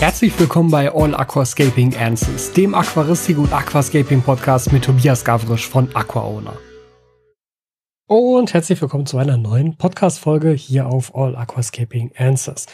Herzlich willkommen bei All Aquascaping Answers, dem Aquaristik und Aquascaping Podcast mit Tobias Gavrisch von AquaOwner. Und herzlich willkommen zu einer neuen Podcast-Folge hier auf All Aquascaping Answers.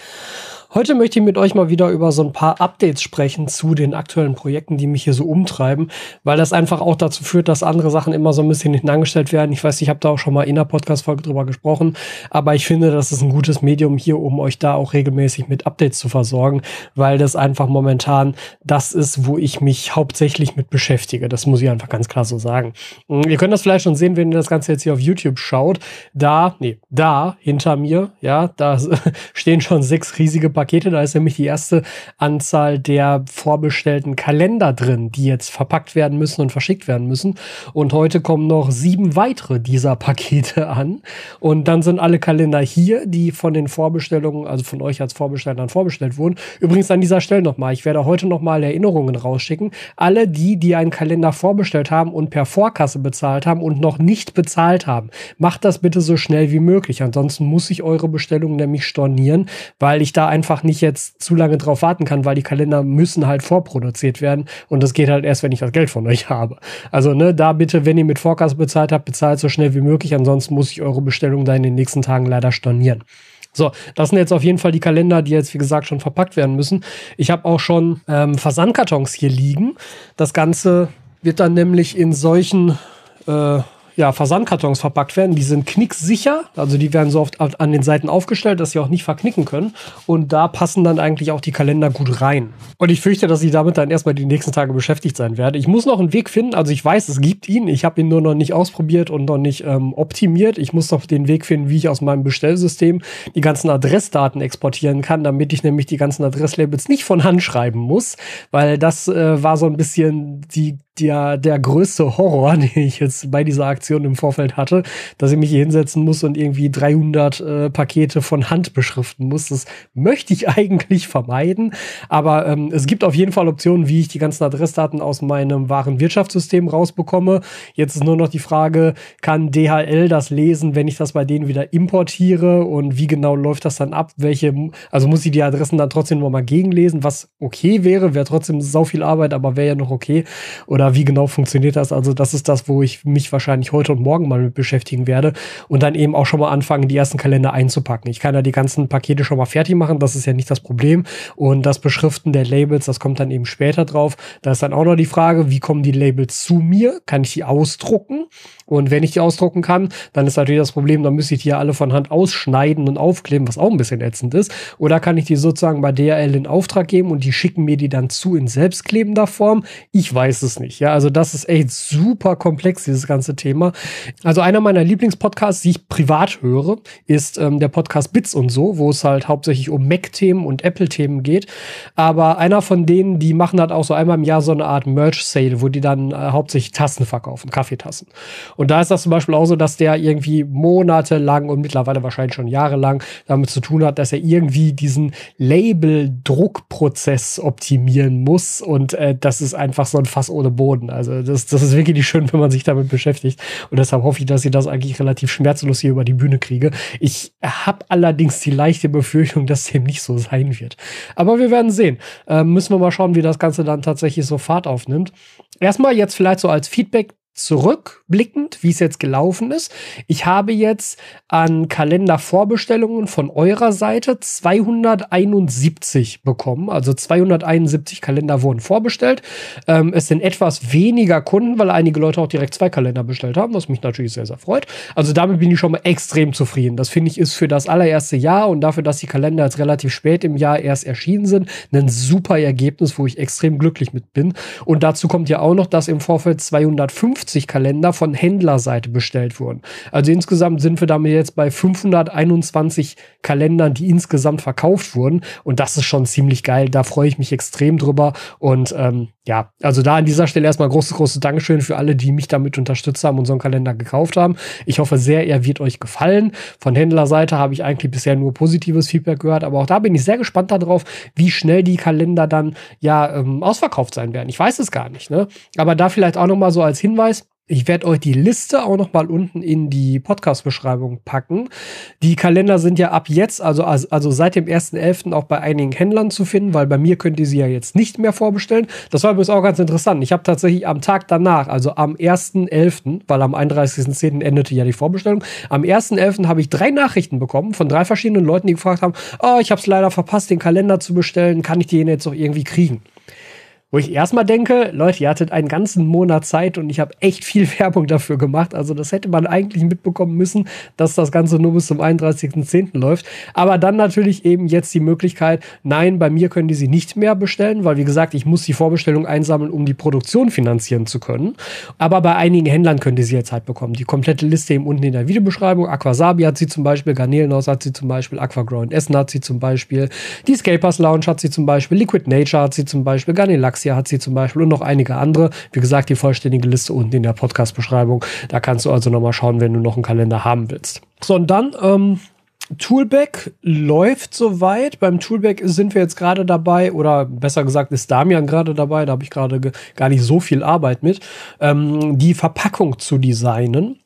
Heute möchte ich mit euch mal wieder über so ein paar Updates sprechen zu den aktuellen Projekten, die mich hier so umtreiben, weil das einfach auch dazu führt, dass andere Sachen immer so ein bisschen hinten angestellt werden. Ich weiß, ich habe da auch schon mal in der Podcast-Folge drüber gesprochen, aber ich finde, das ist ein gutes Medium hier, um euch da auch regelmäßig mit Updates zu versorgen, weil das einfach momentan das ist, wo ich mich hauptsächlich mit beschäftige. Das muss ich einfach ganz klar so sagen. Ihr könnt das vielleicht schon sehen, wenn ihr das Ganze jetzt hier auf YouTube schaut. Da, nee, da hinter mir, ja, da stehen schon sechs riesige Pakete Pakete. Da ist nämlich die erste Anzahl der vorbestellten Kalender drin, die jetzt verpackt werden müssen und verschickt werden müssen. Und heute kommen noch sieben weitere dieser Pakete an. Und dann sind alle Kalender hier, die von den Vorbestellungen, also von euch als Vorbestellern vorbestellt wurden. Übrigens an dieser Stelle nochmal, ich werde heute nochmal Erinnerungen rausschicken. Alle die, die einen Kalender vorbestellt haben und per Vorkasse bezahlt haben und noch nicht bezahlt haben, macht das bitte so schnell wie möglich. Ansonsten muss ich eure Bestellung nämlich stornieren, weil ich da einfach nicht jetzt zu lange drauf warten kann, weil die Kalender müssen halt vorproduziert werden und das geht halt erst, wenn ich das Geld von euch habe. Also ne, da bitte, wenn ihr mit Forecast bezahlt habt, bezahlt so schnell wie möglich, ansonsten muss ich eure Bestellung da in den nächsten Tagen leider stornieren. So, das sind jetzt auf jeden Fall die Kalender, die jetzt, wie gesagt, schon verpackt werden müssen. Ich habe auch schon ähm, Versandkartons hier liegen. Das Ganze wird dann nämlich in solchen äh, ja, Versandkartons verpackt werden. Die sind knicksicher, also die werden so oft an den Seiten aufgestellt, dass sie auch nicht verknicken können. Und da passen dann eigentlich auch die Kalender gut rein. Und ich fürchte, dass ich damit dann erstmal die nächsten Tage beschäftigt sein werde. Ich muss noch einen Weg finden. Also ich weiß, es gibt ihn. Ich habe ihn nur noch nicht ausprobiert und noch nicht ähm, optimiert. Ich muss noch den Weg finden, wie ich aus meinem Bestellsystem die ganzen Adressdaten exportieren kann, damit ich nämlich die ganzen Adresslabels nicht von Hand schreiben muss, weil das äh, war so ein bisschen die der, der größte Horror, den ich jetzt bei dieser Aktion im Vorfeld hatte, dass ich mich hier hinsetzen muss und irgendwie 300 äh, Pakete von Hand beschriften muss. Das möchte ich eigentlich vermeiden. Aber ähm, es gibt auf jeden Fall Optionen, wie ich die ganzen Adressdaten aus meinem wahren Wirtschaftssystem rausbekomme. Jetzt ist nur noch die Frage, kann DHL das lesen, wenn ich das bei denen wieder importiere? Und wie genau läuft das dann ab? Welche, also muss ich die Adressen dann trotzdem noch mal gegenlesen, was okay wäre, wäre trotzdem sau viel Arbeit, aber wäre ja noch okay. Oder oder wie genau funktioniert das? Also das ist das, wo ich mich wahrscheinlich heute und morgen mal mit beschäftigen werde und dann eben auch schon mal anfangen, die ersten Kalender einzupacken. Ich kann ja die ganzen Pakete schon mal fertig machen, das ist ja nicht das Problem. Und das Beschriften der Labels, das kommt dann eben später drauf. Da ist dann auch noch die Frage, wie kommen die Labels zu mir? Kann ich die ausdrucken? Und wenn ich die ausdrucken kann, dann ist natürlich das Problem, dann müsste ich die ja alle von Hand ausschneiden und aufkleben, was auch ein bisschen ätzend ist. Oder kann ich die sozusagen bei DRL in Auftrag geben und die schicken mir die dann zu in selbstklebender Form? Ich weiß es nicht. Ja, also das ist echt super komplex, dieses ganze Thema. Also einer meiner Lieblingspodcasts, die ich privat höre, ist ähm, der Podcast Bits und so, wo es halt hauptsächlich um Mac-Themen und Apple-Themen geht. Aber einer von denen, die machen halt auch so einmal im Jahr so eine Art Merch-Sale, wo die dann äh, hauptsächlich Tassen verkaufen, Kaffeetassen. Und da ist das zum Beispiel auch so, dass der irgendwie monatelang und mittlerweile wahrscheinlich schon jahrelang damit zu tun hat, dass er irgendwie diesen Label-Druckprozess optimieren muss. Und äh, das ist einfach so ein Fass ohne Boden. Also das, das ist wirklich schön, wenn man sich damit beschäftigt. Und deshalb hoffe ich, dass ich das eigentlich relativ schmerzlos hier über die Bühne kriege. Ich habe allerdings die leichte Befürchtung, dass dem nicht so sein wird. Aber wir werden sehen. Ähm, müssen wir mal schauen, wie das Ganze dann tatsächlich so Fahrt aufnimmt. Erstmal jetzt vielleicht so als Feedback zurückblickend, wie es jetzt gelaufen ist. Ich habe jetzt an Kalendervorbestellungen von eurer Seite 271 bekommen. Also 271 Kalender wurden vorbestellt. Ähm, es sind etwas weniger Kunden, weil einige Leute auch direkt zwei Kalender bestellt haben, was mich natürlich sehr, sehr freut. Also damit bin ich schon mal extrem zufrieden. Das finde ich ist für das allererste Jahr und dafür, dass die Kalender jetzt relativ spät im Jahr erst erschienen sind, ein super Ergebnis, wo ich extrem glücklich mit bin. Und dazu kommt ja auch noch, dass im Vorfeld 250 50 Kalender von Händlerseite bestellt wurden. Also insgesamt sind wir damit jetzt bei 521 Kalendern, die insgesamt verkauft wurden. Und das ist schon ziemlich geil. Da freue ich mich extrem drüber. Und ähm, ja, also da an dieser Stelle erstmal großes, großes Dankeschön für alle, die mich damit unterstützt haben und so einen Kalender gekauft haben. Ich hoffe sehr, er wird euch gefallen. Von Händlerseite habe ich eigentlich bisher nur positives Feedback gehört, aber auch da bin ich sehr gespannt darauf, wie schnell die Kalender dann ja ähm, ausverkauft sein werden. Ich weiß es gar nicht, ne? Aber da vielleicht auch nochmal so als Hinweis, Ich werde euch die Liste auch noch mal unten in die Podcast-Beschreibung packen. Die Kalender sind ja ab jetzt, also, also seit dem 1.11. auch bei einigen Händlern zu finden, weil bei mir könnt ihr sie ja jetzt nicht mehr vorbestellen. Das war übrigens auch ganz interessant. Ich habe tatsächlich am Tag danach, also am 1.11., weil am 31.10. endete ja die Vorbestellung, am 1.11. habe ich drei Nachrichten bekommen von drei verschiedenen Leuten, die gefragt haben, oh, ich habe es leider verpasst, den Kalender zu bestellen, kann ich den jetzt noch irgendwie kriegen? Wo ich erstmal denke, Leute, ihr hattet einen ganzen Monat Zeit und ich habe echt viel Werbung dafür gemacht. Also das hätte man eigentlich mitbekommen müssen, dass das Ganze nur bis zum 31.10. läuft. Aber dann natürlich eben jetzt die Möglichkeit, nein, bei mir können die sie nicht mehr bestellen, weil wie gesagt, ich muss die Vorbestellung einsammeln, um die Produktion finanzieren zu können. Aber bei einigen Händlern könnt ihr sie jetzt halt bekommen. Die komplette Liste eben unten in der Videobeschreibung. Aquasabi hat sie zum Beispiel, Garnelenhaus hat sie zum Beispiel, Aquagrow in Essen hat sie zum Beispiel, die Scapers Lounge hat sie zum Beispiel, Liquid Nature hat sie zum Beispiel, Garnelax Galaxia hat sie zum Beispiel und noch einige andere. Wie gesagt, die vollständige Liste unten in der Podcast-Beschreibung. Da kannst du also nochmal schauen, wenn du noch einen Kalender haben willst. So, und dann, ähm, Toolback läuft soweit. Beim Toolback sind wir jetzt gerade dabei, oder besser gesagt ist Damian gerade dabei, da habe ich gerade gar nicht so viel Arbeit mit, ähm, die Verpackung zu designen.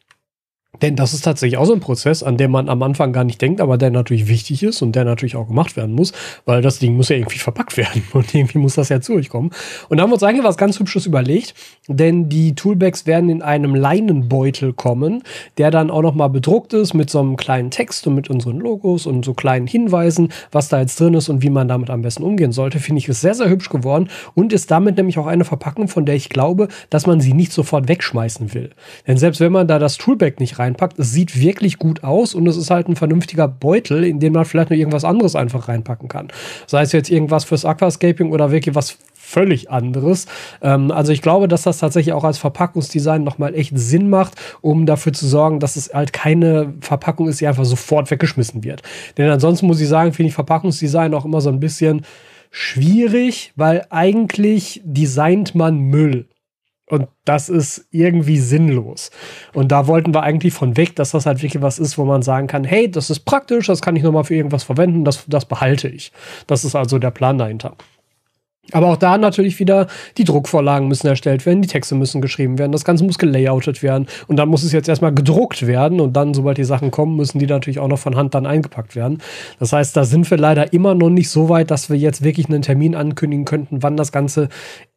Denn das ist tatsächlich auch so ein Prozess, an dem man am Anfang gar nicht denkt, aber der natürlich wichtig ist und der natürlich auch gemacht werden muss, weil das Ding muss ja irgendwie verpackt werden und irgendwie muss das ja zu euch kommen. Und da haben wir uns eigentlich was ganz Hübsches überlegt, denn die Toolbags werden in einem Leinenbeutel kommen, der dann auch nochmal bedruckt ist mit so einem kleinen Text und mit unseren Logos und so kleinen Hinweisen, was da jetzt drin ist und wie man damit am besten umgehen sollte. Finde ich, ist sehr, sehr hübsch geworden und ist damit nämlich auch eine Verpackung, von der ich glaube, dass man sie nicht sofort wegschmeißen will. Denn selbst wenn man da das Toolbag nicht rein reinpackt. Es sieht wirklich gut aus und es ist halt ein vernünftiger Beutel, in den man vielleicht noch irgendwas anderes einfach reinpacken kann. Sei es jetzt irgendwas fürs Aquascaping oder wirklich was völlig anderes. Ähm, also ich glaube, dass das tatsächlich auch als Verpackungsdesign nochmal echt Sinn macht, um dafür zu sorgen, dass es halt keine Verpackung ist, die einfach sofort weggeschmissen wird. Denn ansonsten muss ich sagen, finde ich Verpackungsdesign auch immer so ein bisschen schwierig, weil eigentlich designt man Müll. Und das ist irgendwie sinnlos. Und da wollten wir eigentlich von weg, dass das halt wirklich was ist, wo man sagen kann, hey, das ist praktisch, das kann ich nochmal für irgendwas verwenden, das, das behalte ich. Das ist also der Plan dahinter. Aber auch da natürlich wieder, die Druckvorlagen müssen erstellt werden, die Texte müssen geschrieben werden, das Ganze muss gelayoutet werden und dann muss es jetzt erstmal gedruckt werden und dann, sobald die Sachen kommen, müssen die natürlich auch noch von Hand dann eingepackt werden. Das heißt, da sind wir leider immer noch nicht so weit, dass wir jetzt wirklich einen Termin ankündigen könnten, wann das Ganze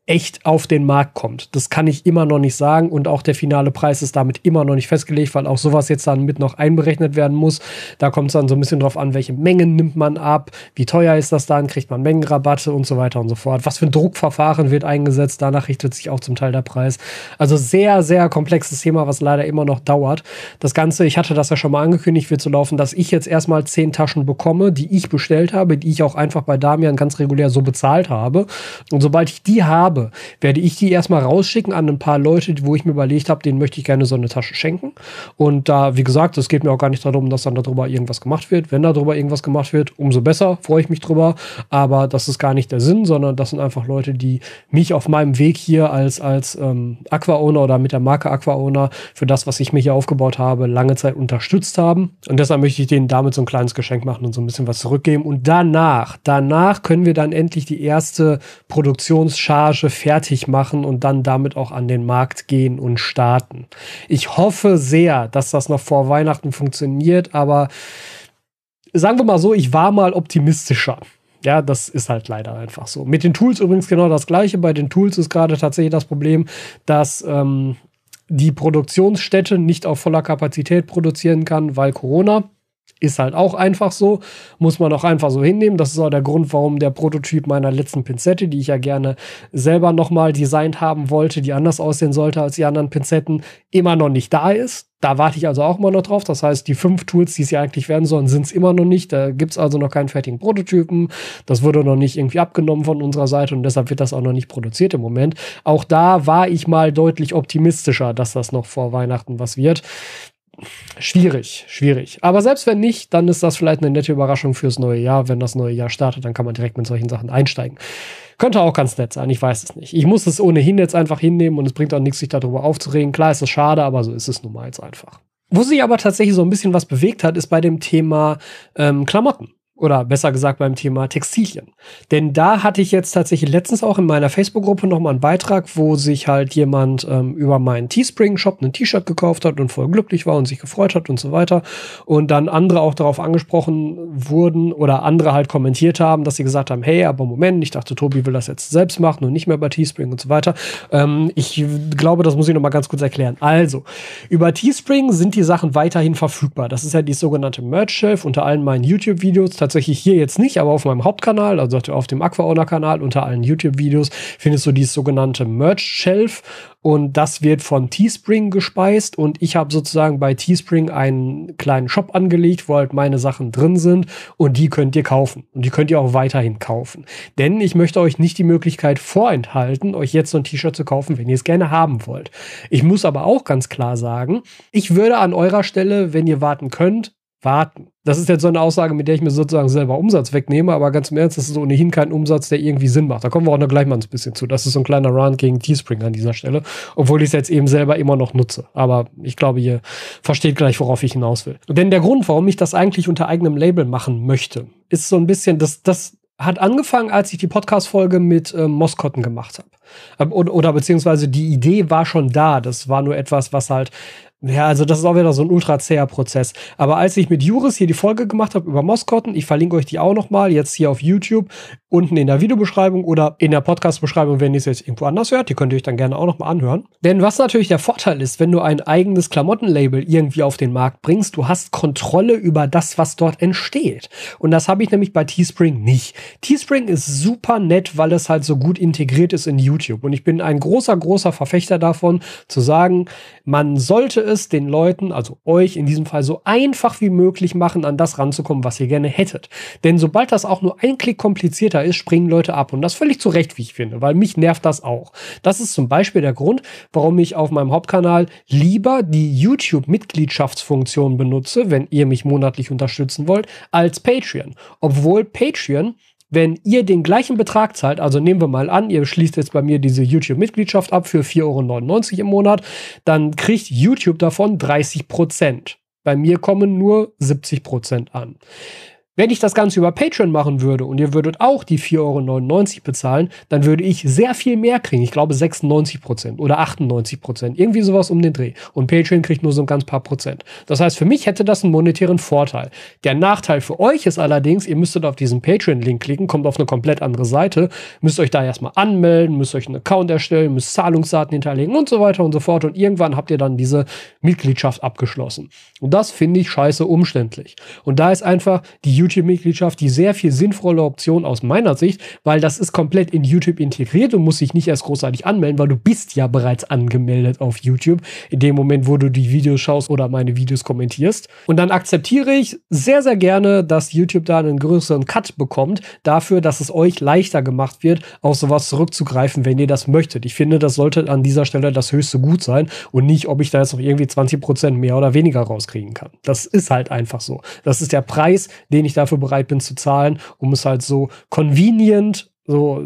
echt auf den Markt kommt. Das kann ich immer noch nicht sagen und auch der finale Preis ist damit immer noch nicht festgelegt, weil auch sowas jetzt dann mit noch einberechnet werden muss. Da kommt es dann so ein bisschen drauf an, welche Mengen nimmt man ab, wie teuer ist das dann, kriegt man Mengenrabatte und so weiter und so fort. Was für ein Druckverfahren wird eingesetzt, danach richtet sich auch zum Teil der Preis. Also sehr, sehr komplexes Thema, was leider immer noch dauert. Das Ganze, ich hatte das ja schon mal angekündigt, wird so laufen, dass ich jetzt erstmal zehn Taschen bekomme, die ich bestellt habe, die ich auch einfach bei Damian ganz regulär so bezahlt habe. Und sobald ich die habe, habe, werde ich die erstmal rausschicken an ein paar Leute, wo ich mir überlegt habe, denen möchte ich gerne so eine Tasche schenken. Und da, wie gesagt, es geht mir auch gar nicht darum, dass dann darüber irgendwas gemacht wird. Wenn darüber irgendwas gemacht wird, umso besser, freue ich mich drüber. Aber das ist gar nicht der Sinn, sondern das sind einfach Leute, die mich auf meinem Weg hier als, als ähm, Aqua-Owner oder mit der Marke Aqua-Owner für das, was ich mir hier aufgebaut habe, lange Zeit unterstützt haben. Und deshalb möchte ich denen damit so ein kleines Geschenk machen und so ein bisschen was zurückgeben. Und danach, danach können wir dann endlich die erste Produktionscharge Recherche fertig machen und dann damit auch an den Markt gehen und starten. Ich hoffe sehr, dass das noch vor Weihnachten funktioniert, aber sagen wir mal so, ich war mal optimistischer. Ja, das ist halt leider einfach so. Mit den Tools übrigens genau das gleiche. Bei den Tools ist gerade tatsächlich das Problem, dass ähm, die Produktionsstätte nicht auf voller Kapazität produzieren kann, weil Corona. Ist halt auch einfach so, muss man auch einfach so hinnehmen. Das ist auch der Grund, warum der Prototyp meiner letzten Pinzette, die ich ja gerne selber nochmal designt haben wollte, die anders aussehen sollte als die anderen Pinzetten, immer noch nicht da ist. Da warte ich also auch immer noch drauf. Das heißt, die fünf Tools, die es ja eigentlich werden sollen, sind es immer noch nicht. Da gibt es also noch keinen fertigen Prototypen. Das wurde noch nicht irgendwie abgenommen von unserer Seite und deshalb wird das auch noch nicht produziert im Moment. Auch da war ich mal deutlich optimistischer, dass das noch vor Weihnachten was wird schwierig, schwierig. Aber selbst wenn nicht, dann ist das vielleicht eine nette Überraschung fürs neue Jahr. Wenn das neue Jahr startet, dann kann man direkt mit solchen Sachen einsteigen. Könnte auch ganz nett sein, ich weiß es nicht. Ich muss es ohnehin jetzt einfach hinnehmen und es bringt auch nichts, sich darüber aufzuregen. Klar ist es schade, aber so ist es nun mal jetzt einfach. Wo sich aber tatsächlich so ein bisschen was bewegt hat, ist bei dem Thema ähm, Klamotten. Oder besser gesagt beim Thema Textilien. Denn da hatte ich jetzt tatsächlich letztens auch in meiner Facebook-Gruppe nochmal einen Beitrag, wo sich halt jemand ähm, über meinen Teespring-Shop ein T-Shirt gekauft hat und voll glücklich war und sich gefreut hat und so weiter. Und dann andere auch darauf angesprochen wurden oder andere halt kommentiert haben, dass sie gesagt haben, hey, aber Moment, ich dachte, Tobi will das jetzt selbst machen und nicht mehr bei Teespring und so weiter. Ähm, ich glaube, das muss ich nochmal ganz kurz erklären. Also, über Teespring sind die Sachen weiterhin verfügbar. Das ist ja die sogenannte Merch-Shelf unter allen meinen YouTube-Videos tatsächlich hier jetzt nicht, aber auf meinem Hauptkanal, also auf dem Aquaowner-Kanal unter allen YouTube-Videos, findest du dieses sogenannte Merch-Shelf und das wird von Teespring gespeist und ich habe sozusagen bei Teespring einen kleinen Shop angelegt, wo halt meine Sachen drin sind und die könnt ihr kaufen und die könnt ihr auch weiterhin kaufen. Denn ich möchte euch nicht die Möglichkeit vorenthalten, euch jetzt so ein T-Shirt zu kaufen, wenn ihr es gerne haben wollt. Ich muss aber auch ganz klar sagen, ich würde an eurer Stelle, wenn ihr warten könnt, warten. Das ist jetzt so eine Aussage, mit der ich mir sozusagen selber Umsatz wegnehme, aber ganz im Ernst, das ist ohnehin kein Umsatz, der irgendwie Sinn macht. Da kommen wir auch noch gleich mal ein bisschen zu. Das ist so ein kleiner Run gegen Teespring an dieser Stelle, obwohl ich es jetzt eben selber immer noch nutze. Aber ich glaube, ihr versteht gleich, worauf ich hinaus will. Denn der Grund, warum ich das eigentlich unter eigenem Label machen möchte, ist so ein bisschen, dass das hat angefangen, als ich die Podcast-Folge mit ähm, Moskotten gemacht habe. Ähm, oder, oder beziehungsweise die Idee war schon da. Das war nur etwas, was halt ja, also das ist auch wieder so ein ultra zäher Prozess. Aber als ich mit Juris hier die Folge gemacht habe über Moskotten, ich verlinke euch die auch nochmal, jetzt hier auf YouTube, unten in der Videobeschreibung oder in der Podcast-Beschreibung, wenn ihr es jetzt irgendwo anders hört. Die könnt ihr euch dann gerne auch nochmal anhören. Denn was natürlich der Vorteil ist, wenn du ein eigenes Klamottenlabel irgendwie auf den Markt bringst, du hast Kontrolle über das, was dort entsteht. Und das habe ich nämlich bei Teespring nicht. Teespring ist super nett, weil es halt so gut integriert ist in YouTube. Und ich bin ein großer, großer Verfechter davon, zu sagen, man sollte es den Leuten, also euch in diesem Fall, so einfach wie möglich machen, an das ranzukommen, was ihr gerne hättet. Denn sobald das auch nur ein Klick komplizierter ist, springen Leute ab. Und das völlig zu Recht, wie ich finde, weil mich nervt das auch. Das ist zum Beispiel der Grund, warum ich auf meinem Hauptkanal lieber die YouTube-Mitgliedschaftsfunktion benutze, wenn ihr mich monatlich unterstützen wollt, als Patreon. Obwohl Patreon wenn ihr den gleichen Betrag zahlt, also nehmen wir mal an, ihr schließt jetzt bei mir diese YouTube-Mitgliedschaft ab für 4,99 Euro im Monat, dann kriegt YouTube davon 30 Prozent. Bei mir kommen nur 70 Prozent an. Wenn ich das Ganze über Patreon machen würde und ihr würdet auch die 4,99 Euro bezahlen, dann würde ich sehr viel mehr kriegen. Ich glaube 96 Prozent oder 98 Prozent. Irgendwie sowas um den Dreh. Und Patreon kriegt nur so ein ganz paar Prozent. Das heißt, für mich hätte das einen monetären Vorteil. Der Nachteil für euch ist allerdings, ihr müsstet auf diesen Patreon-Link klicken, kommt auf eine komplett andere Seite, müsst euch da erstmal anmelden, müsst euch einen Account erstellen, müsst Zahlungsdaten hinterlegen und so weiter und so fort. Und irgendwann habt ihr dann diese Mitgliedschaft abgeschlossen. Und das finde ich scheiße umständlich. Und da ist einfach die YouTube-Mitgliedschaft die sehr viel sinnvolle Option aus meiner Sicht, weil das ist komplett in YouTube integriert und muss sich nicht erst großartig anmelden, weil du bist ja bereits angemeldet auf YouTube in dem Moment, wo du die Videos schaust oder meine Videos kommentierst. Und dann akzeptiere ich sehr, sehr gerne, dass YouTube da einen größeren Cut bekommt, dafür, dass es euch leichter gemacht wird, auf sowas zurückzugreifen, wenn ihr das möchtet. Ich finde, das sollte an dieser Stelle das höchste Gut sein und nicht, ob ich da jetzt noch irgendwie 20% mehr oder weniger rauskriegen kann. Das ist halt einfach so. Das ist der Preis, den ich ich dafür bereit bin zu zahlen, um es halt so convenient so,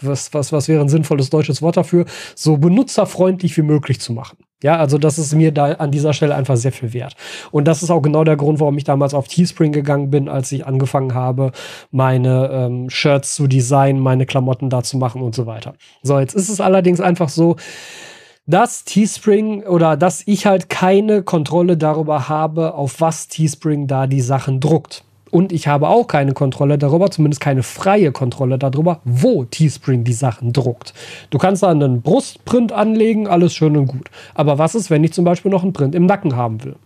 was, was, was wäre ein sinnvolles deutsches Wort dafür, so benutzerfreundlich wie möglich zu machen. Ja, also das ist mir da an dieser Stelle einfach sehr viel wert. Und das ist auch genau der Grund, warum ich damals auf Teespring gegangen bin, als ich angefangen habe, meine ähm, Shirts zu designen, meine Klamotten da zu machen und so weiter. So, jetzt ist es allerdings einfach so, dass Teespring oder dass ich halt keine Kontrolle darüber habe, auf was Teespring da die Sachen druckt. Und ich habe auch keine Kontrolle darüber, zumindest keine freie Kontrolle darüber, wo Teespring die Sachen druckt. Du kannst da einen Brustprint anlegen, alles schön und gut. Aber was ist, wenn ich zum Beispiel noch einen Print im Nacken haben will?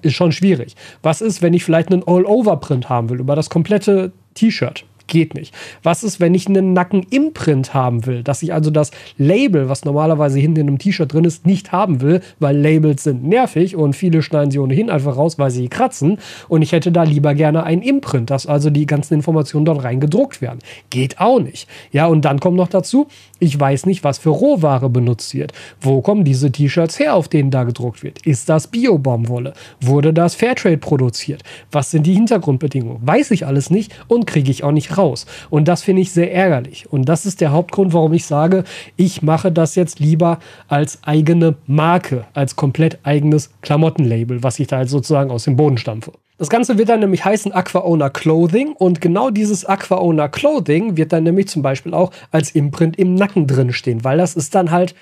Ist schon schwierig. Was ist, wenn ich vielleicht einen All-Over-Print haben will über das komplette T-Shirt? Geht nicht. Was ist, wenn ich einen Nacken-Imprint haben will? Dass ich also das Label, was normalerweise hinten in einem T-Shirt drin ist, nicht haben will, weil Labels sind nervig und viele schneiden sie ohnehin einfach raus, weil sie kratzen. Und ich hätte da lieber gerne ein Imprint, dass also die ganzen Informationen dort rein gedruckt werden. Geht auch nicht. Ja, und dann kommt noch dazu, ich weiß nicht, was für Rohware benutzt wird. Wo kommen diese T-Shirts her, auf denen da gedruckt wird? Ist das Bio-Baumwolle? Wurde das Fairtrade produziert? Was sind die Hintergrundbedingungen? Weiß ich alles nicht und kriege ich auch nicht raus raus. Und das finde ich sehr ärgerlich. Und das ist der Hauptgrund, warum ich sage, ich mache das jetzt lieber als eigene Marke, als komplett eigenes Klamottenlabel, was ich da jetzt sozusagen aus dem Boden stampfe. Das Ganze wird dann nämlich heißen Aqua Owner Clothing und genau dieses Aqua Owner Clothing wird dann nämlich zum Beispiel auch als Imprint im Nacken drin stehen, weil das ist dann halt,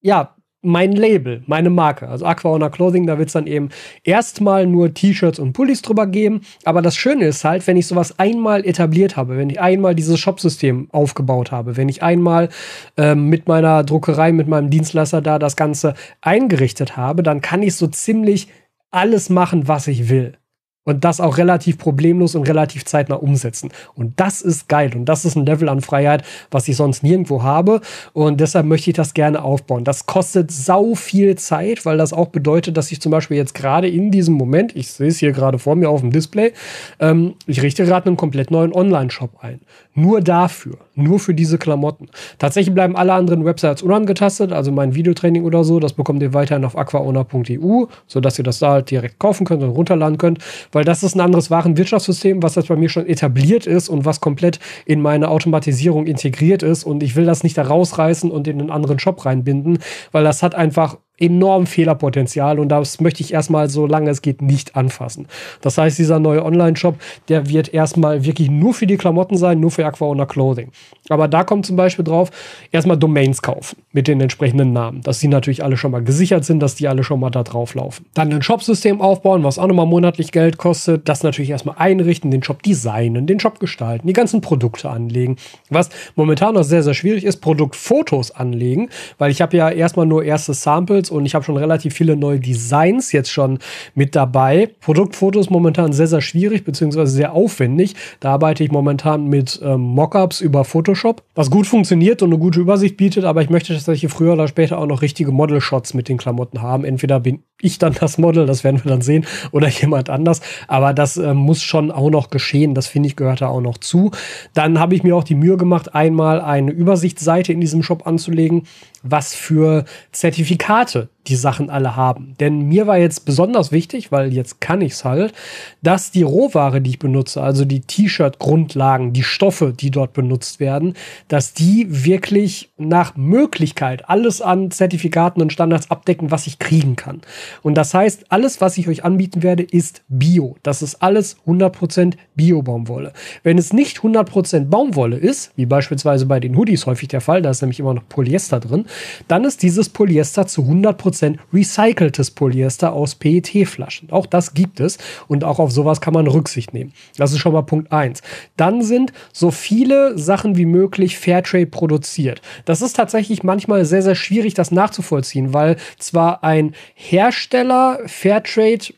ja, mein Label, meine Marke. Also Aqua Owner Clothing, da wird es dann eben erstmal nur T-Shirts und Pullis drüber geben. Aber das Schöne ist halt, wenn ich sowas einmal etabliert habe, wenn ich einmal dieses Shopsystem aufgebaut habe, wenn ich einmal ähm, mit meiner Druckerei, mit meinem Dienstleister da das Ganze eingerichtet habe, dann kann ich so ziemlich alles machen, was ich will und das auch relativ problemlos und relativ zeitnah umsetzen. Und das ist geil und das ist ein Level an Freiheit, was ich sonst nirgendwo habe und deshalb möchte ich das gerne aufbauen. Das kostet sau viel Zeit, weil das auch bedeutet, dass ich zum Beispiel jetzt gerade in diesem Moment, ich sehe es hier gerade vor mir auf dem Display, ähm, ich richte gerade einen komplett neuen Online-Shop ein. Nur dafür, nur für diese Klamotten. Tatsächlich bleiben alle anderen Websites unangetastet, also mein Videotraining oder so, das bekommt ihr weiterhin auf aquaona.eu, sodass ihr das da halt direkt kaufen könnt und runterladen könnt weil das ist ein anderes Warenwirtschaftssystem, was jetzt bei mir schon etabliert ist und was komplett in meine Automatisierung integriert ist und ich will das nicht da rausreißen und in einen anderen Shop reinbinden, weil das hat einfach enorm Fehlerpotenzial und das möchte ich erstmal, solange es geht, nicht anfassen. Das heißt, dieser neue Online-Shop, der wird erstmal wirklich nur für die Klamotten sein, nur für Aqua Owner Clothing. Aber da kommt zum Beispiel drauf, erstmal Domains kaufen mit den entsprechenden Namen, dass die natürlich alle schon mal gesichert sind, dass die alle schon mal da drauf laufen. Dann ein Shopsystem aufbauen, was auch nochmal monatlich Geld kostet, das natürlich erstmal einrichten, den Shop designen, den Shop gestalten, die ganzen Produkte anlegen. Was momentan noch sehr, sehr schwierig ist, Produktfotos anlegen, weil ich habe ja erstmal nur erste Samples und ich habe schon relativ viele neue Designs jetzt schon mit dabei. Produktfotos momentan sehr, sehr schwierig, beziehungsweise sehr aufwendig. Da arbeite ich momentan mit ähm, Mockups über Photoshop, was gut funktioniert und eine gute Übersicht bietet, aber ich möchte tatsächlich früher oder später auch noch richtige Model-Shots mit den Klamotten haben. Entweder bin ich dann das Model, das werden wir dann sehen, oder jemand anders. Aber das äh, muss schon auch noch geschehen. Das finde ich gehört da auch noch zu. Dann habe ich mir auch die Mühe gemacht, einmal eine Übersichtsseite in diesem Shop anzulegen, was für Zertifikate die Sachen alle haben. Denn mir war jetzt besonders wichtig, weil jetzt kann ich es halt, dass die Rohware, die ich benutze, also die T-Shirt-Grundlagen, die Stoffe, die dort benutzt werden, dass die wirklich nach Möglichkeit alles an Zertifikaten und Standards abdecken, was ich kriegen kann. Und das heißt, alles, was ich euch anbieten werde, ist Bio. Das ist alles 100% Bio-Baumwolle. Wenn es nicht 100% Baumwolle ist, wie beispielsweise bei den Hoodies häufig der Fall, da ist nämlich immer noch Polyester drin, dann ist dieses Polyester zu 100% recyceltes Polyester aus PET-Flaschen. Auch das gibt es und auch auf sowas kann man Rücksicht nehmen. Das ist schon mal Punkt 1. Dann sind so viele Sachen wie möglich Fairtrade produziert. Das ist tatsächlich manchmal sehr, sehr schwierig, das nachzuvollziehen, weil zwar ein Hersteller Fairtrade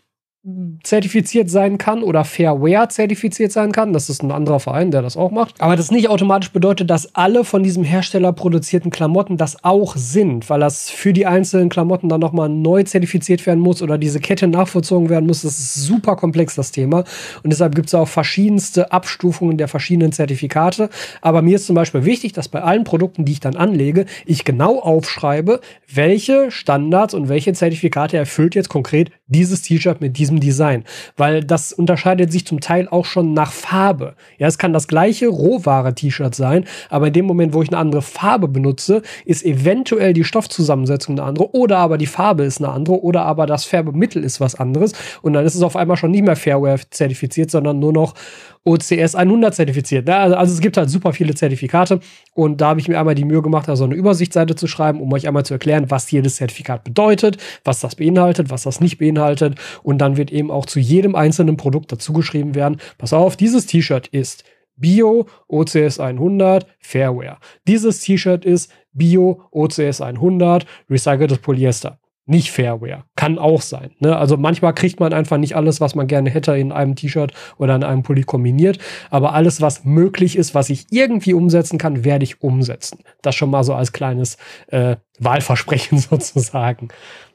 zertifiziert sein kann oder Fairware zertifiziert sein kann. Das ist ein anderer Verein, der das auch macht. Aber das nicht automatisch bedeutet, dass alle von diesem Hersteller produzierten Klamotten das auch sind, weil das für die einzelnen Klamotten dann nochmal neu zertifiziert werden muss oder diese Kette nachvollzogen werden muss. Das ist super komplex, das Thema. Und deshalb gibt es auch verschiedenste Abstufungen der verschiedenen Zertifikate. Aber mir ist zum Beispiel wichtig, dass bei allen Produkten, die ich dann anlege, ich genau aufschreibe, welche Standards und welche Zertifikate erfüllt jetzt konkret dieses T-Shirt mit diesem Design, weil das unterscheidet sich zum Teil auch schon nach Farbe. Ja, es kann das gleiche Rohware-T-Shirt sein, aber in dem Moment, wo ich eine andere Farbe benutze, ist eventuell die Stoffzusammensetzung eine andere oder aber die Farbe ist eine andere oder aber das Färbemittel ist was anderes und dann ist es auf einmal schon nicht mehr Fairware zertifiziert, sondern nur noch OCS 100 zertifiziert. Also, also es gibt halt super viele Zertifikate und da habe ich mir einmal die Mühe gemacht, also eine Übersichtsseite zu schreiben, um euch einmal zu erklären, was jedes Zertifikat bedeutet, was das beinhaltet, was das nicht beinhaltet und dann wird eben auch zu jedem einzelnen Produkt dazu geschrieben werden, pass auf, dieses T-Shirt ist Bio OCS 100 Fairware. Dieses T-Shirt ist Bio OCS 100 recyceltes Polyester nicht Fairware. Kann auch sein. Ne? Also manchmal kriegt man einfach nicht alles, was man gerne hätte in einem T-Shirt oder in einem Pulli kombiniert. Aber alles, was möglich ist, was ich irgendwie umsetzen kann, werde ich umsetzen. Das schon mal so als kleines äh, Wahlversprechen sozusagen.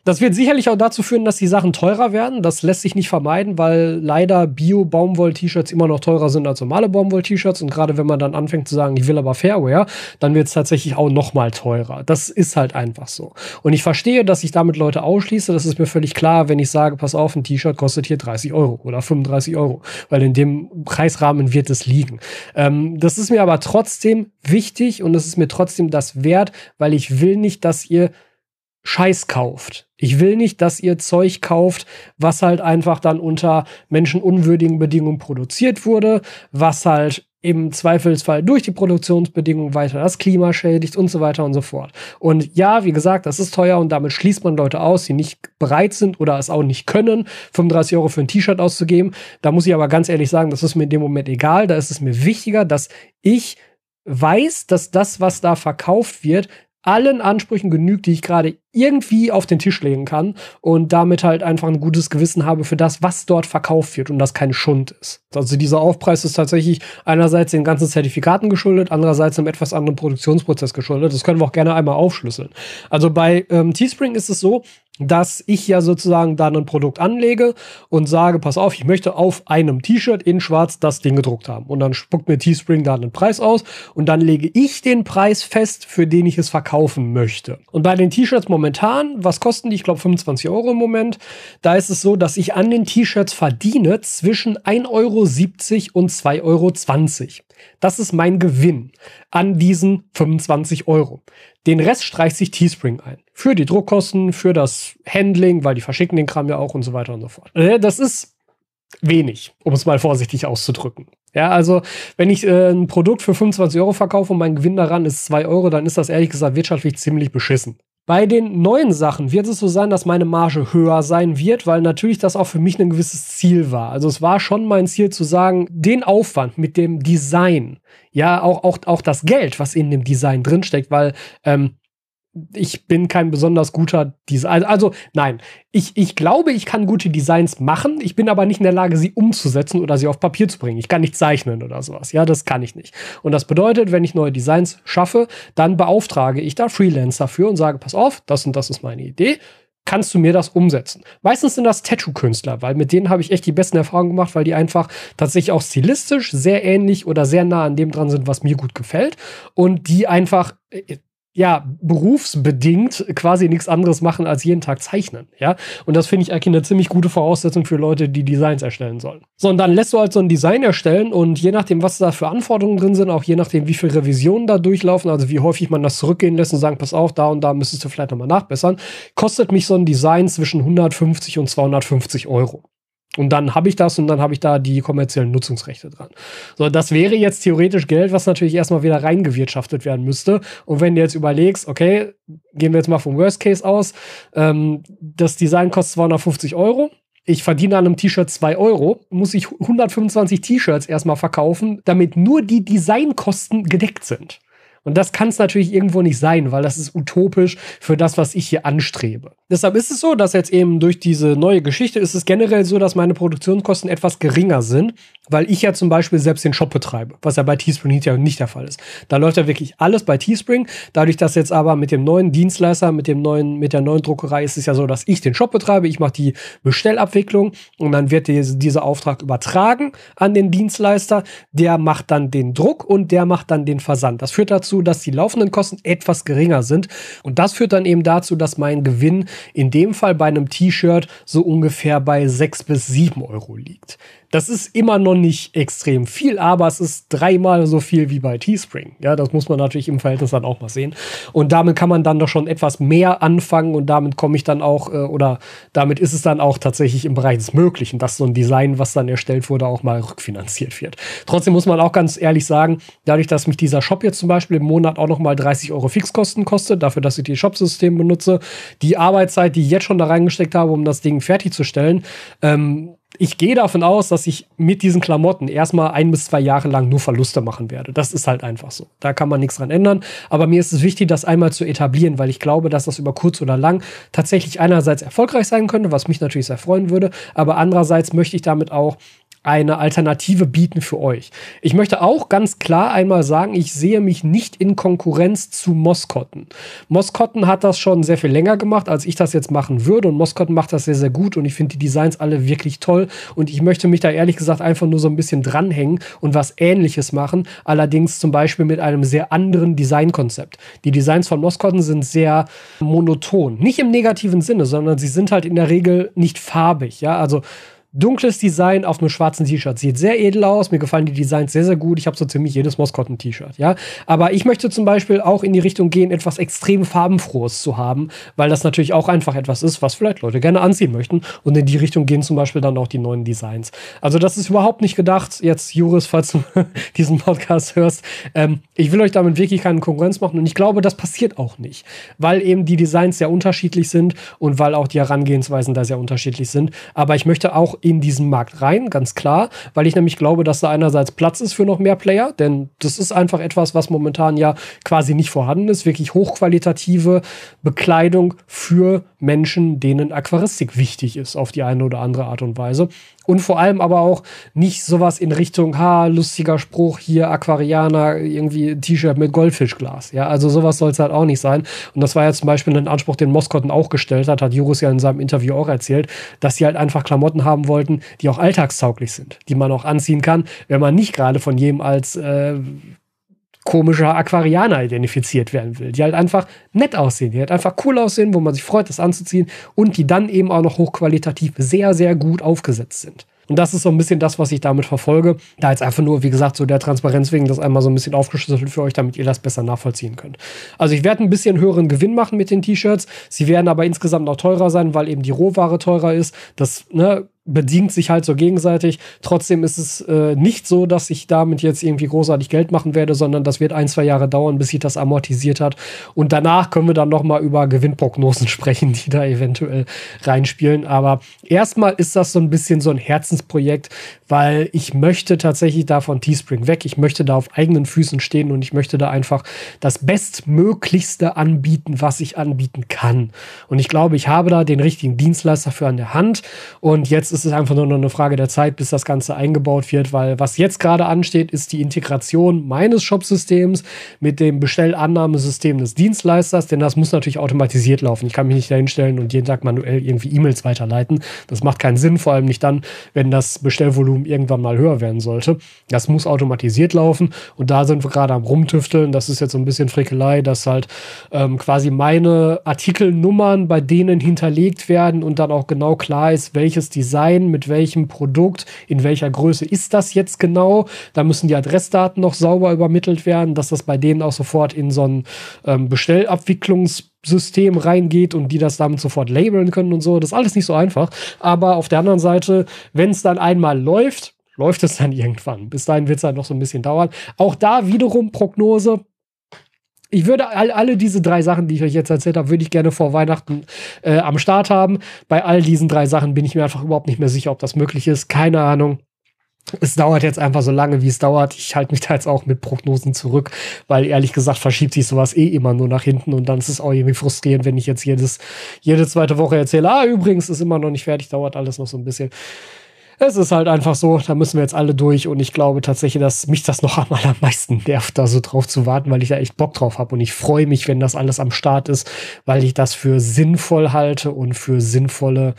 Das wird sicherlich auch dazu führen, dass die Sachen teurer werden. Das lässt sich nicht vermeiden, weil leider Bio-Baumwoll-T-Shirts immer noch teurer sind als normale Baumwoll-T-Shirts. Und gerade wenn man dann anfängt zu sagen, ich will aber Fairwear, dann wird es tatsächlich auch noch mal teurer. Das ist halt einfach so. Und ich verstehe, dass ich damit Leute ausschließe. Das ist mir völlig klar, wenn ich sage, pass auf, ein T-Shirt kostet hier 30 Euro oder 35 Euro, weil in dem Preisrahmen wird es liegen. Ähm, das ist mir aber trotzdem wichtig und es ist mir trotzdem das wert, weil ich will nicht, dass ihr Scheiß kauft. Ich will nicht, dass ihr Zeug kauft, was halt einfach dann unter menschenunwürdigen Bedingungen produziert wurde, was halt im Zweifelsfall durch die Produktionsbedingungen weiter das Klima schädigt und so weiter und so fort. Und ja, wie gesagt, das ist teuer und damit schließt man Leute aus, die nicht bereit sind oder es auch nicht können, 35 Euro für ein T-Shirt auszugeben. Da muss ich aber ganz ehrlich sagen, das ist mir in dem Moment egal. Da ist es mir wichtiger, dass ich weiß, dass das, was da verkauft wird, allen Ansprüchen genügt, die ich gerade irgendwie auf den Tisch legen kann und damit halt einfach ein gutes Gewissen habe für das, was dort verkauft wird und das kein Schund ist. Also dieser Aufpreis ist tatsächlich einerseits den ganzen Zertifikaten geschuldet, andererseits einem etwas anderen Produktionsprozess geschuldet. Das können wir auch gerne einmal aufschlüsseln. Also bei ähm, Teespring ist es so, dass ich ja sozusagen dann ein Produkt anlege und sage, pass auf, ich möchte auf einem T-Shirt in schwarz das Ding gedruckt haben. Und dann spuckt mir Teespring da einen Preis aus und dann lege ich den Preis fest, für den ich es verkaufen möchte. Und bei den T-Shirts momentan, was kosten die? Ich glaube 25 Euro im Moment. Da ist es so, dass ich an den T-Shirts verdiene zwischen 1,70 Euro und 2,20 Euro. Das ist mein Gewinn an diesen 25 Euro. Den Rest streicht sich Teespring ein. Für die Druckkosten, für das Handling, weil die verschicken den Kram ja auch und so weiter und so fort. Äh, das ist wenig, um es mal vorsichtig auszudrücken. Ja, also wenn ich äh, ein Produkt für 25 Euro verkaufe und mein Gewinn daran ist 2 Euro, dann ist das ehrlich gesagt wirtschaftlich ziemlich beschissen. Bei den neuen Sachen wird es so sein, dass meine Marge höher sein wird, weil natürlich das auch für mich ein gewisses Ziel war. Also es war schon mein Ziel zu sagen, den Aufwand mit dem Design, ja, auch, auch, auch das Geld, was in dem Design drinsteckt, weil ähm, ich bin kein besonders guter Designer. Also nein, ich, ich glaube, ich kann gute Designs machen. Ich bin aber nicht in der Lage, sie umzusetzen oder sie auf Papier zu bringen. Ich kann nicht zeichnen oder sowas. Ja, das kann ich nicht. Und das bedeutet, wenn ich neue Designs schaffe, dann beauftrage ich da Freelancer für und sage, pass auf, das und das ist meine Idee. Kannst du mir das umsetzen? Meistens sind das Tattoo-Künstler, weil mit denen habe ich echt die besten Erfahrungen gemacht, weil die einfach tatsächlich auch stilistisch sehr ähnlich oder sehr nah an dem dran sind, was mir gut gefällt. Und die einfach äh, ja, berufsbedingt quasi nichts anderes machen als jeden Tag zeichnen, ja. Und das finde ich eigentlich eine ziemlich gute Voraussetzung für Leute, die Designs erstellen sollen. So, und dann lässt du halt so ein Design erstellen und je nachdem, was da für Anforderungen drin sind, auch je nachdem, wie viele Revisionen da durchlaufen, also wie häufig man das zurückgehen lässt und sagen, pass auf, da und da müsstest du vielleicht nochmal nachbessern, kostet mich so ein Design zwischen 150 und 250 Euro. Und dann habe ich das und dann habe ich da die kommerziellen Nutzungsrechte dran. So, das wäre jetzt theoretisch Geld, was natürlich erstmal wieder reingewirtschaftet werden müsste. Und wenn du jetzt überlegst, okay, gehen wir jetzt mal vom Worst Case aus, ähm, das Design kostet 250 Euro. Ich verdiene an einem T-Shirt 2 Euro, muss ich 125 T-Shirts erstmal verkaufen, damit nur die Designkosten gedeckt sind. Und das kann es natürlich irgendwo nicht sein, weil das ist utopisch für das, was ich hier anstrebe. Deshalb ist es so, dass jetzt eben durch diese neue Geschichte ist es generell so, dass meine Produktionskosten etwas geringer sind, weil ich ja zum Beispiel selbst den Shop betreibe, was ja bei Teespring ja nicht der Fall ist. Da läuft ja wirklich alles bei Teespring. Dadurch, dass jetzt aber mit dem neuen Dienstleister, mit dem neuen, mit der neuen Druckerei ist es ja so, dass ich den Shop betreibe, ich mache die Bestellabwicklung und dann wird diese, dieser Auftrag übertragen an den Dienstleister. Der macht dann den Druck und der macht dann den Versand. Das führt dazu, dass die laufenden Kosten etwas geringer sind und das führt dann eben dazu, dass mein Gewinn in dem Fall bei einem T-Shirt so ungefähr bei sechs bis sieben Euro liegt. Das ist immer noch nicht extrem viel, aber es ist dreimal so viel wie bei Teespring. Ja, das muss man natürlich im Verhältnis dann auch mal sehen. Und damit kann man dann doch schon etwas mehr anfangen und damit komme ich dann auch, äh, oder damit ist es dann auch tatsächlich im Bereich des Möglichen, dass so ein Design, was dann erstellt wurde, auch mal rückfinanziert wird. Trotzdem muss man auch ganz ehrlich sagen, dadurch, dass mich dieser Shop jetzt zum Beispiel im Monat auch noch mal 30 Euro Fixkosten kostet, dafür, dass ich die Shopsystem benutze, die Arbeitszeit, die ich jetzt schon da reingesteckt habe, um das Ding fertigzustellen, ähm, ich gehe davon aus, dass ich mit diesen Klamotten erstmal ein bis zwei Jahre lang nur Verluste machen werde. Das ist halt einfach so. Da kann man nichts dran ändern. Aber mir ist es wichtig, das einmal zu etablieren, weil ich glaube, dass das über kurz oder lang tatsächlich einerseits erfolgreich sein könnte, was mich natürlich sehr freuen würde. Aber andererseits möchte ich damit auch eine Alternative bieten für euch. Ich möchte auch ganz klar einmal sagen, ich sehe mich nicht in Konkurrenz zu Moskotten. Moskotten hat das schon sehr viel länger gemacht, als ich das jetzt machen würde und Moskotten macht das sehr, sehr gut und ich finde die Designs alle wirklich toll und ich möchte mich da ehrlich gesagt einfach nur so ein bisschen dranhängen und was ähnliches machen, allerdings zum Beispiel mit einem sehr anderen Designkonzept. Die Designs von Moskotten sind sehr monoton, nicht im negativen Sinne, sondern sie sind halt in der Regel nicht farbig, ja, also dunkles Design auf einem schwarzen T-Shirt. Sieht sehr edel aus. Mir gefallen die Designs sehr, sehr gut. Ich habe so ziemlich jedes Moskotten-T-Shirt, ja. Aber ich möchte zum Beispiel auch in die Richtung gehen, etwas extrem farbenfrohes zu haben, weil das natürlich auch einfach etwas ist, was vielleicht Leute gerne anziehen möchten. Und in die Richtung gehen zum Beispiel dann auch die neuen Designs. Also das ist überhaupt nicht gedacht, jetzt Juris, falls du diesen Podcast hörst. Ähm, ich will euch damit wirklich keine Konkurrenz machen. Und ich glaube, das passiert auch nicht, weil eben die Designs sehr unterschiedlich sind und weil auch die Herangehensweisen da sehr unterschiedlich sind. Aber ich möchte auch in diesen Markt rein, ganz klar, weil ich nämlich glaube, dass da einerseits Platz ist für noch mehr Player, denn das ist einfach etwas, was momentan ja quasi nicht vorhanden ist, wirklich hochqualitative Bekleidung für Menschen, denen Aquaristik wichtig ist, auf die eine oder andere Art und Weise. Und vor allem aber auch nicht sowas in Richtung, ha, lustiger Spruch hier, Aquarianer, irgendwie T-Shirt mit Goldfischglas. Ja, also sowas soll es halt auch nicht sein. Und das war ja zum Beispiel ein Anspruch, den Moskotten auch gestellt hat, hat Jurus ja in seinem Interview auch erzählt, dass sie halt einfach Klamotten haben wollten, die auch alltagstauglich sind, die man auch anziehen kann, wenn man nicht gerade von jedem als äh, komischer Aquarianer identifiziert werden will. Die halt einfach nett aussehen, die halt einfach cool aussehen, wo man sich freut, das anzuziehen und die dann eben auch noch hochqualitativ sehr, sehr gut aufgesetzt sind. Und das ist so ein bisschen das, was ich damit verfolge. Da jetzt einfach nur, wie gesagt, so der Transparenz wegen das einmal so ein bisschen aufgeschlüsselt für euch, damit ihr das besser nachvollziehen könnt. Also ich werde ein bisschen höheren Gewinn machen mit den T-Shirts. Sie werden aber insgesamt noch teurer sein, weil eben die Rohware teurer ist. Das, ne, bedingt sich halt so gegenseitig. Trotzdem ist es äh, nicht so, dass ich damit jetzt irgendwie großartig Geld machen werde, sondern das wird ein, zwei Jahre dauern, bis sich das amortisiert hat. Und danach können wir dann noch mal über Gewinnprognosen sprechen, die da eventuell reinspielen. Aber erstmal ist das so ein bisschen so ein Herzensprojekt, weil ich möchte tatsächlich da von Teespring weg. Ich möchte da auf eigenen Füßen stehen und ich möchte da einfach das Bestmöglichste anbieten, was ich anbieten kann. Und ich glaube, ich habe da den richtigen Dienstleister für an der Hand. Und jetzt ist ist es einfach nur noch eine Frage der Zeit, bis das Ganze eingebaut wird, weil was jetzt gerade ansteht, ist die Integration meines Shop-Systems mit dem Bestellannahmesystem des Dienstleisters, denn das muss natürlich automatisiert laufen. Ich kann mich nicht dahinstellen und jeden Tag manuell irgendwie E-Mails weiterleiten. Das macht keinen Sinn, vor allem nicht dann, wenn das Bestellvolumen irgendwann mal höher werden sollte. Das muss automatisiert laufen und da sind wir gerade am Rumtüfteln. Das ist jetzt so ein bisschen Frickelei, dass halt ähm, quasi meine Artikelnummern bei denen hinterlegt werden und dann auch genau klar ist, welches Design sein, mit welchem Produkt, in welcher Größe ist das jetzt genau. Da müssen die Adressdaten noch sauber übermittelt werden, dass das bei denen auch sofort in so ein ähm, Bestellabwicklungssystem reingeht und die das damit sofort labeln können und so. Das ist alles nicht so einfach. Aber auf der anderen Seite, wenn es dann einmal läuft, läuft es dann irgendwann. Bis dahin wird es halt noch so ein bisschen dauern. Auch da wiederum Prognose ich würde all, alle diese drei Sachen, die ich euch jetzt erzählt habe, würde ich gerne vor Weihnachten äh, am Start haben. Bei all diesen drei Sachen bin ich mir einfach überhaupt nicht mehr sicher, ob das möglich ist. Keine Ahnung. Es dauert jetzt einfach so lange, wie es dauert. Ich halte mich da jetzt auch mit Prognosen zurück, weil ehrlich gesagt verschiebt sich sowas eh immer nur nach hinten und dann ist es auch irgendwie frustrierend, wenn ich jetzt jedes, jede zweite Woche erzähle, ah, übrigens ist immer noch nicht fertig, dauert alles noch so ein bisschen es ist halt einfach so, da müssen wir jetzt alle durch und ich glaube tatsächlich, dass mich das noch am allermeisten nervt, da so drauf zu warten, weil ich da echt Bock drauf habe und ich freue mich, wenn das alles am Start ist, weil ich das für sinnvoll halte und für sinnvolle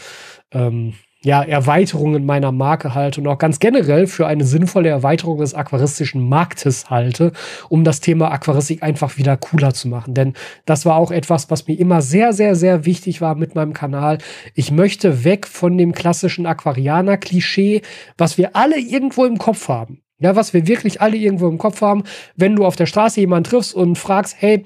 ähm, ja, Erweiterungen meiner Marke halte und auch ganz generell für eine sinnvolle Erweiterung des aquaristischen Marktes halte, um das Thema Aquaristik einfach wieder cooler zu machen. Denn das war auch etwas, was mir immer sehr, sehr, sehr wichtig war mit meinem Kanal. Ich möchte weg von dem klassischen Aquarianer-Klischee, was wir alle irgendwo im Kopf haben. Ja, was wir wirklich alle irgendwo im Kopf haben, wenn du auf der Straße jemanden triffst und fragst, hey,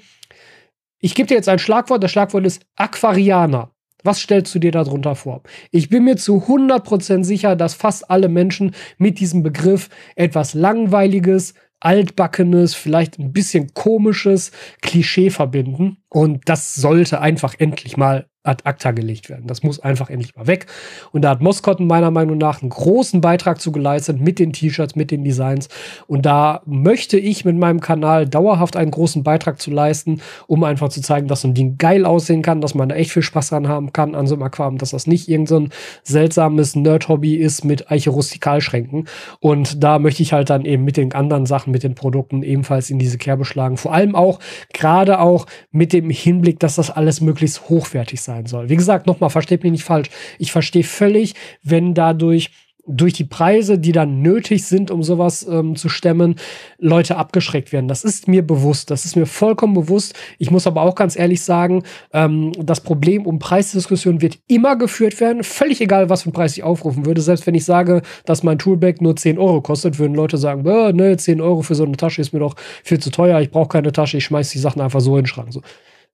ich gebe dir jetzt ein Schlagwort, das Schlagwort ist Aquarianer. Was stellst du dir darunter vor? Ich bin mir zu 100% sicher, dass fast alle Menschen mit diesem Begriff etwas Langweiliges, altbackenes, vielleicht ein bisschen komisches Klischee verbinden. Und das sollte einfach endlich mal ad acta gelegt werden. Das muss einfach endlich mal weg. Und da hat Moskotten meiner Meinung nach einen großen Beitrag zu geleistet mit den T-Shirts, mit den Designs. Und da möchte ich mit meinem Kanal dauerhaft einen großen Beitrag zu leisten, um einfach zu zeigen, dass so ein Ding geil aussehen kann, dass man da echt viel Spaß dran haben kann an so einem Aquarium, dass das nicht irgendein so seltsames Nerd-Hobby ist mit Eiche Rustikalschränken. Und da möchte ich halt dann eben mit den anderen Sachen, mit den Produkten ebenfalls in diese Kerbe schlagen. Vor allem auch, gerade auch mit dem Hinblick, dass das alles möglichst hochwertig sein soll. Wie gesagt, nochmal, versteht mich nicht falsch. Ich verstehe völlig, wenn dadurch durch die Preise, die dann nötig sind, um sowas ähm, zu stemmen, Leute abgeschreckt werden. Das ist mir bewusst. Das ist mir vollkommen bewusst. Ich muss aber auch ganz ehrlich sagen, ähm, das Problem um Preisdiskussionen wird immer geführt werden. Völlig egal, was für einen Preis ich aufrufen würde. Selbst wenn ich sage, dass mein Toolbag nur 10 Euro kostet, würden Leute sagen, ne, 10 Euro für so eine Tasche ist mir doch viel zu teuer. Ich brauche keine Tasche. Ich schmeiß die Sachen einfach so in den Schrank. So.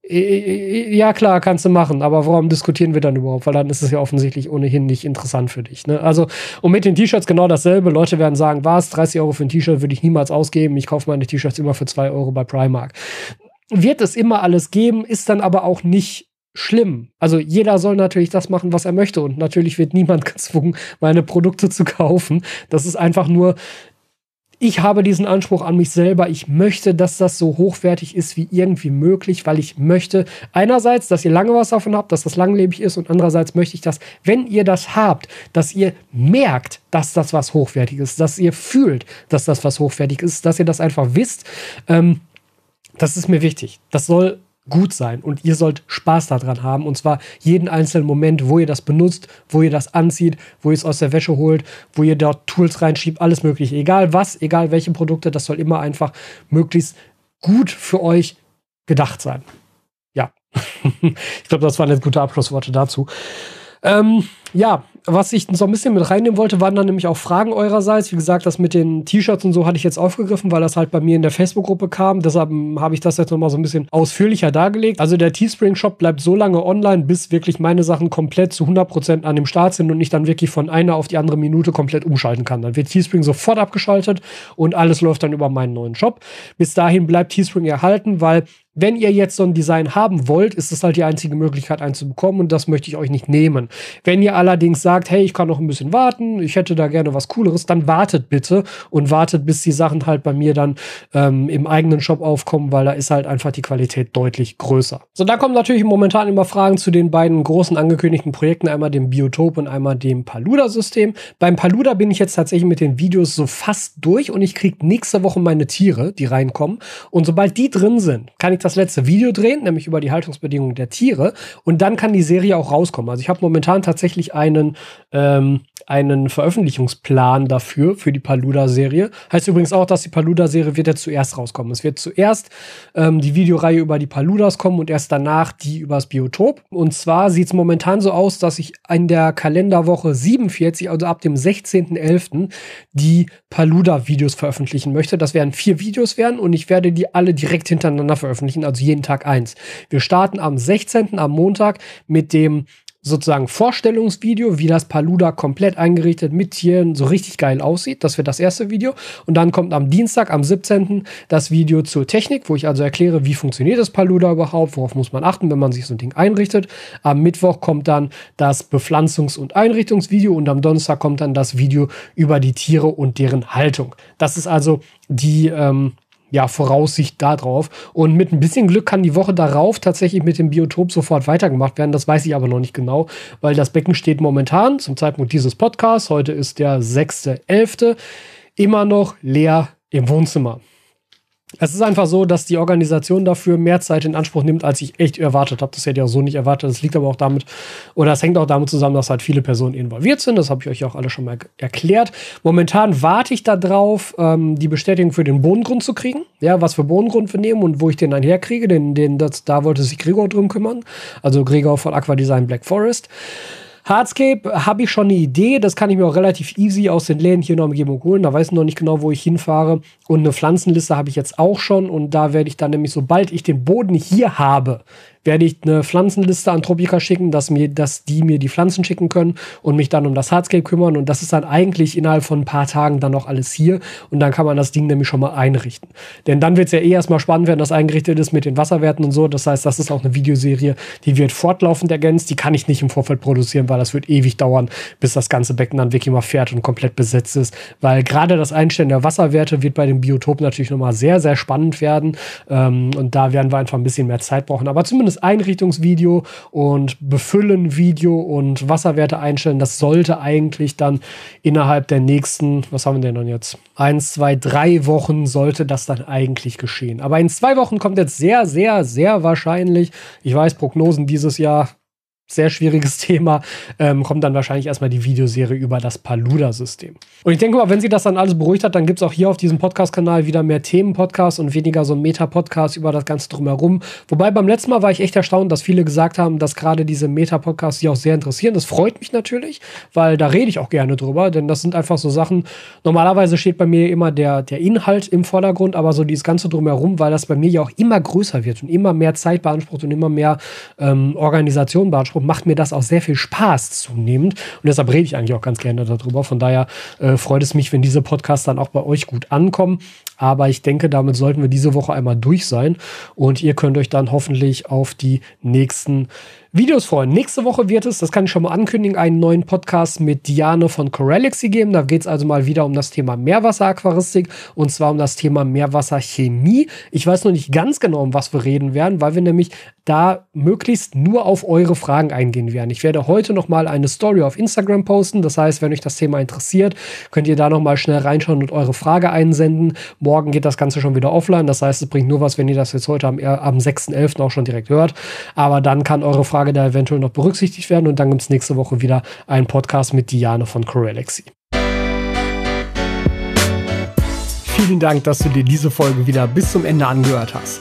Ja, klar, kannst du machen, aber warum diskutieren wir dann überhaupt? Weil dann ist es ja offensichtlich ohnehin nicht interessant für dich. Ne? Also, und mit den T-Shirts genau dasselbe. Leute werden sagen, was, 30 Euro für ein T-Shirt würde ich niemals ausgeben. Ich kaufe meine T-Shirts immer für 2 Euro bei Primark. Wird es immer alles geben, ist dann aber auch nicht schlimm. Also jeder soll natürlich das machen, was er möchte und natürlich wird niemand gezwungen, meine Produkte zu kaufen. Das ist einfach nur ich habe diesen Anspruch an mich selber. Ich möchte, dass das so hochwertig ist wie irgendwie möglich, weil ich möchte einerseits, dass ihr lange was davon habt, dass das langlebig ist und andererseits möchte ich, dass, wenn ihr das habt, dass ihr merkt, dass das was hochwertig ist, dass ihr fühlt, dass das was hochwertig ist, dass ihr das einfach wisst. Ähm, das ist mir wichtig. Das soll gut sein und ihr sollt Spaß daran haben und zwar jeden einzelnen Moment, wo ihr das benutzt, wo ihr das anzieht, wo ihr es aus der Wäsche holt, wo ihr dort Tools reinschiebt, alles mögliche. Egal was, egal welche Produkte, das soll immer einfach möglichst gut für euch gedacht sein. Ja, ich glaube, das waren jetzt gute Abschlussworte dazu. Ähm, ja, was ich so ein bisschen mit reinnehmen wollte, waren dann nämlich auch Fragen eurerseits. Wie gesagt, das mit den T-Shirts und so hatte ich jetzt aufgegriffen, weil das halt bei mir in der Facebook-Gruppe kam. Deshalb habe ich das jetzt nochmal so ein bisschen ausführlicher dargelegt. Also der Teespring-Shop bleibt so lange online, bis wirklich meine Sachen komplett zu 100% an dem Start sind und ich dann wirklich von einer auf die andere Minute komplett umschalten kann. Dann wird Teespring sofort abgeschaltet und alles läuft dann über meinen neuen Shop. Bis dahin bleibt Teespring erhalten, weil wenn ihr jetzt so ein Design haben wollt, ist das halt die einzige Möglichkeit, einen zu bekommen und das möchte ich euch nicht nehmen. Wenn ihr allerdings sagt, hey, ich kann noch ein bisschen warten, ich hätte da gerne was Cooleres, dann wartet bitte und wartet, bis die Sachen halt bei mir dann ähm, im eigenen Shop aufkommen, weil da ist halt einfach die Qualität deutlich größer. So, da kommen natürlich momentan immer Fragen zu den beiden großen angekündigten Projekten, einmal dem Biotop und einmal dem Paluda-System. Beim Paluda bin ich jetzt tatsächlich mit den Videos so fast durch und ich kriege nächste Woche meine Tiere, die reinkommen. Und sobald die drin sind, kann ich das letzte Video drehen, nämlich über die Haltungsbedingungen der Tiere. Und dann kann die Serie auch rauskommen. Also ich habe momentan tatsächlich einen, ähm, einen Veröffentlichungsplan dafür, für die Paluda-Serie. Heißt übrigens auch, dass die Paluda-Serie wird jetzt zuerst rauskommen. Es wird zuerst ähm, die Videoreihe über die Paludas kommen und erst danach die übers Biotop. Und zwar sieht es momentan so aus, dass ich in der Kalenderwoche 47, also ab dem 16.11., die Paluda-Videos veröffentlichen möchte. Das werden vier Videos werden und ich werde die alle direkt hintereinander veröffentlichen, also jeden Tag eins. Wir starten am 16. am Montag mit dem sozusagen Vorstellungsvideo, wie das Paluda komplett eingerichtet mit Tieren so richtig geil aussieht. Das wird das erste Video. Und dann kommt am Dienstag, am 17. das Video zur Technik, wo ich also erkläre, wie funktioniert das Paluda überhaupt, worauf muss man achten, wenn man sich so ein Ding einrichtet. Am Mittwoch kommt dann das Bepflanzungs- und Einrichtungsvideo und am Donnerstag kommt dann das Video über die Tiere und deren Haltung. Das ist also die ähm, ja, Voraussicht darauf. Und mit ein bisschen Glück kann die Woche darauf tatsächlich mit dem Biotop sofort weitergemacht werden. Das weiß ich aber noch nicht genau, weil das Becken steht momentan zum Zeitpunkt dieses Podcasts, heute ist der 6.11., immer noch leer im Wohnzimmer. Es ist einfach so, dass die Organisation dafür mehr Zeit in Anspruch nimmt, als ich echt erwartet habe. Das hätte ich auch so nicht erwartet. Das liegt aber auch damit, oder es hängt auch damit zusammen, dass halt viele Personen involviert sind. Das habe ich euch auch alle schon mal erklärt. Momentan warte ich darauf, ähm, die Bestätigung für den Bodengrund zu kriegen. Ja, was für Bodengrund wir nehmen und wo ich den dann herkriege. Den, den, das, da wollte sich Gregor drum kümmern. Also Gregor von Aqua Design Black Forest. Hardscape habe ich schon eine Idee. Das kann ich mir auch relativ easy aus den Läden hier in der Umgebung holen. Da weiß ich noch nicht genau, wo ich hinfahre. Und eine Pflanzenliste habe ich jetzt auch schon. Und da werde ich dann nämlich, sobald ich den Boden hier habe, werde ich eine Pflanzenliste an Tropica schicken, dass, mir, dass die mir die Pflanzen schicken können und mich dann um das Hardscape kümmern. Und das ist dann eigentlich innerhalb von ein paar Tagen dann noch alles hier. Und dann kann man das Ding nämlich schon mal einrichten. Denn dann wird es ja eh erstmal spannend, wenn das eingerichtet ist mit den Wasserwerten und so. Das heißt, das ist auch eine Videoserie, die wird fortlaufend ergänzt. Die kann ich nicht im Vorfeld produzieren, weil das wird ewig dauern, bis das ganze Becken dann wirklich mal fährt und komplett besetzt ist. Weil gerade das Einstellen der Wasserwerte wird bei dem Biotop natürlich nochmal sehr, sehr spannend werden. Ähm, und da werden wir einfach ein bisschen mehr Zeit brauchen. Aber zumindest schönes Einrichtungsvideo und befüllen Video und Wasserwerte einstellen. Das sollte eigentlich dann innerhalb der nächsten, was haben wir denn jetzt? Eins, zwei, drei Wochen sollte das dann eigentlich geschehen. Aber in zwei Wochen kommt jetzt sehr, sehr, sehr wahrscheinlich, ich weiß, Prognosen dieses Jahr sehr schwieriges Thema, ähm, kommt dann wahrscheinlich erstmal die Videoserie über das Paluda-System. Und ich denke mal, wenn sie das dann alles beruhigt hat, dann gibt es auch hier auf diesem Podcast-Kanal wieder mehr Themen-Podcasts und weniger so Meta-Podcasts über das Ganze drumherum. Wobei beim letzten Mal war ich echt erstaunt, dass viele gesagt haben, dass gerade diese Meta-Podcasts sie auch sehr interessieren. Das freut mich natürlich, weil da rede ich auch gerne drüber, denn das sind einfach so Sachen. Normalerweise steht bei mir immer der, der Inhalt im Vordergrund, aber so dieses Ganze drumherum, weil das bei mir ja auch immer größer wird und immer mehr Zeit beansprucht und immer mehr ähm, Organisation beansprucht und macht mir das auch sehr viel Spaß zunehmend. Und deshalb rede ich eigentlich auch ganz gerne darüber. Von daher äh, freut es mich, wenn diese Podcasts dann auch bei euch gut ankommen. Aber ich denke, damit sollten wir diese Woche einmal durch sein. Und ihr könnt euch dann hoffentlich auf die nächsten Videos freuen. Nächste Woche wird es, das kann ich schon mal ankündigen, einen neuen Podcast mit Diane von Corelixy geben. Da geht es also mal wieder um das Thema Meerwasseraquaristik und zwar um das Thema Meerwasserchemie. Ich weiß noch nicht ganz genau, um was wir reden werden, weil wir nämlich da möglichst nur auf eure Fragen eingehen werden. Ich werde heute noch mal eine Story auf Instagram posten. Das heißt, wenn euch das Thema interessiert, könnt ihr da noch mal schnell reinschauen und eure Frage einsenden. Geht das Ganze schon wieder offline. Das heißt, es bringt nur was, wenn ihr das jetzt heute am, am 6.11. auch schon direkt hört. Aber dann kann eure Frage da eventuell noch berücksichtigt werden. Und dann gibt es nächste Woche wieder einen Podcast mit Diane von Corelexy. Vielen Dank, dass du dir diese Folge wieder bis zum Ende angehört hast.